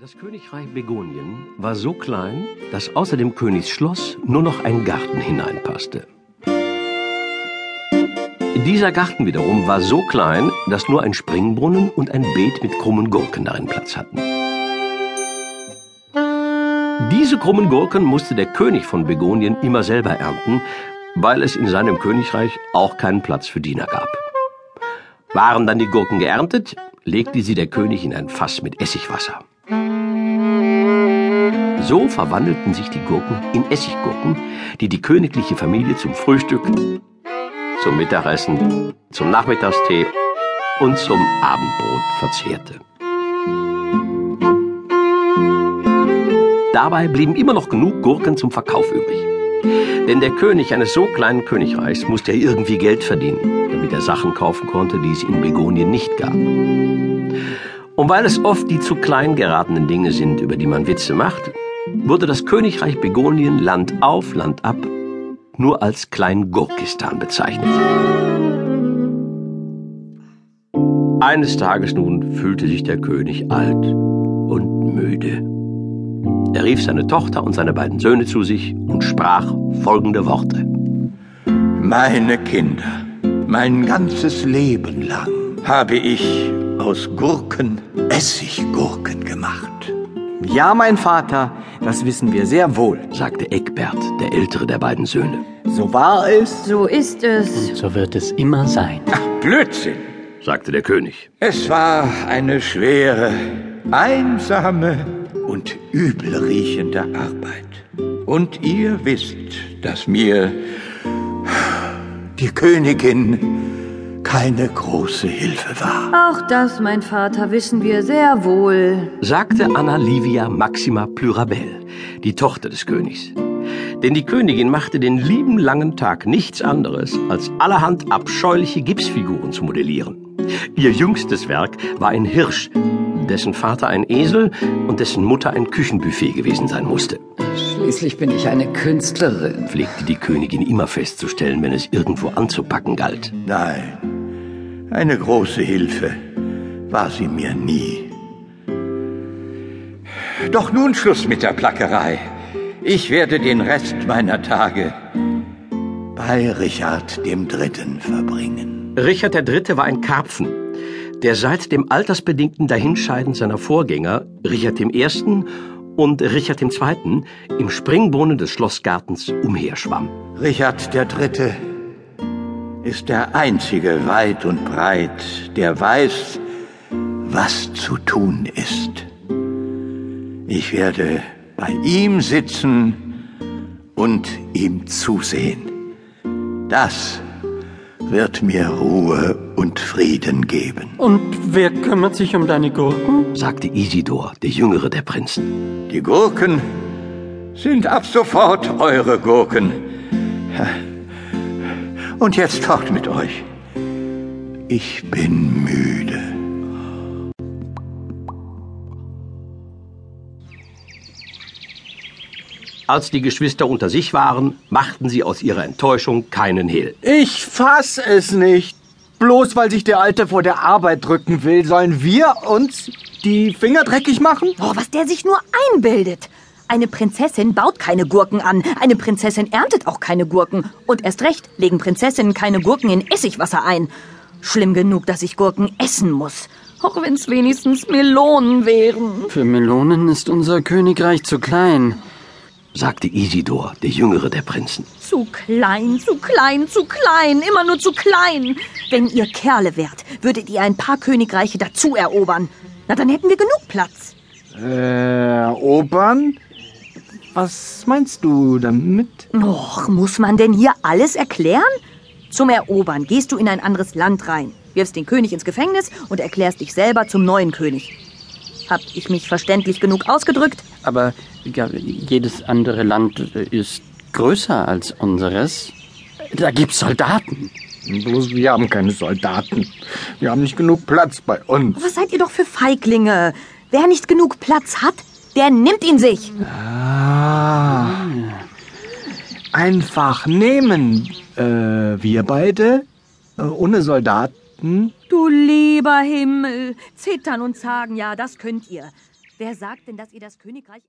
Das Königreich Begonien war so klein, dass außer dem Königsschloss nur noch ein Garten hineinpasste. Dieser Garten wiederum war so klein, dass nur ein Springbrunnen und ein Beet mit krummen Gurken darin Platz hatten. Diese krummen Gurken musste der König von Begonien immer selber ernten, weil es in seinem Königreich auch keinen Platz für Diener gab. Waren dann die Gurken geerntet, legte sie der König in ein Fass mit Essigwasser. So verwandelten sich die Gurken in Essiggurken, die die königliche Familie zum Frühstück, zum Mittagessen, zum Nachmittagstee und zum Abendbrot verzehrte. Dabei blieben immer noch genug Gurken zum Verkauf übrig. Denn der König eines so kleinen Königreichs musste ja irgendwie Geld verdienen, damit er Sachen kaufen konnte, die es in Begonien nicht gab. Und weil es oft die zu klein geratenen Dinge sind, über die man Witze macht, wurde das Königreich Begonien Land auf, Land ab nur als Klein-Gurkistan bezeichnet. Eines Tages nun fühlte sich der König alt und müde. Er rief seine Tochter und seine beiden Söhne zu sich und sprach folgende Worte. Meine Kinder, mein ganzes Leben lang habe ich aus Gurken Essiggurken gemacht. Ja, mein Vater, das wissen wir sehr wohl, sagte Eckbert, der ältere der beiden Söhne. So war es. So ist es. Und so wird es immer sein. Ach, Blödsinn, sagte der König. Es war eine schwere, einsame und übelriechende Arbeit. Und ihr wisst, dass mir die Königin keine große Hilfe war. Auch das, mein Vater, wissen wir sehr wohl, sagte Anna Livia Maxima Plurabel, die Tochter des Königs. Denn die Königin machte den lieben langen Tag nichts anderes, als allerhand abscheuliche Gipsfiguren zu modellieren. Ihr jüngstes Werk war ein Hirsch, dessen Vater ein Esel und dessen Mutter ein Küchenbuffet gewesen sein musste. Schließlich bin ich eine Künstlerin, pflegte die Königin immer festzustellen, wenn es irgendwo anzupacken galt. Nein, eine große Hilfe war sie mir nie. Doch nun Schluss mit der Plackerei. Ich werde den Rest meiner Tage bei Richard dem Dritten verbringen. Richard der Dritte war ein Karpfen, der seit dem altersbedingten Dahinscheiden seiner Vorgänger, Richard dem Ersten und Richard dem Zweiten, im Springbrunnen des Schlossgartens umherschwamm. Richard der Dritte ist der einzige weit und breit, der weiß, was zu tun ist. Ich werde bei ihm sitzen und ihm zusehen. Das wird mir Ruhe und Frieden geben. Und wer kümmert sich um deine Gurken? sagte Isidor, der jüngere der Prinzen. Die Gurken sind ab sofort eure Gurken. Und jetzt fort mit euch. Ich bin müde. Als die Geschwister unter sich waren, machten sie aus ihrer Enttäuschung keinen Hehl. Ich fass es nicht. Bloß weil sich der Alte vor der Arbeit drücken will, sollen wir uns die Finger dreckig machen? Oh, was der sich nur einbildet. Eine Prinzessin baut keine Gurken an. Eine Prinzessin erntet auch keine Gurken. Und erst recht legen Prinzessinnen keine Gurken in Essigwasser ein. Schlimm genug, dass ich Gurken essen muss. Auch wenn es wenigstens Melonen wären. Für Melonen ist unser Königreich zu klein, sagte Isidor, der jüngere der Prinzen. Zu klein, zu klein, zu klein, immer nur zu klein. Wenn ihr Kerle wärt, würdet ihr ein paar Königreiche dazu erobern. Na, dann hätten wir genug Platz. Äh, erobern? Was meinst du damit? Och, muss man denn hier alles erklären? Zum Erobern gehst du in ein anderes Land rein, wirfst den König ins Gefängnis und erklärst dich selber zum neuen König. Hab ich mich verständlich genug ausgedrückt? Aber ja, jedes andere Land ist größer als unseres. Da gibt's Soldaten. Bloß wir haben keine Soldaten. Wir haben nicht genug Platz bei uns. Was seid ihr doch für Feiglinge? Wer nicht genug Platz hat, der nimmt ihn sich. Ah. Einfach nehmen. Äh, wir beide? Äh, ohne Soldaten? Du lieber Himmel. Zittern und sagen, ja, das könnt ihr. Wer sagt denn, dass ihr das Königreich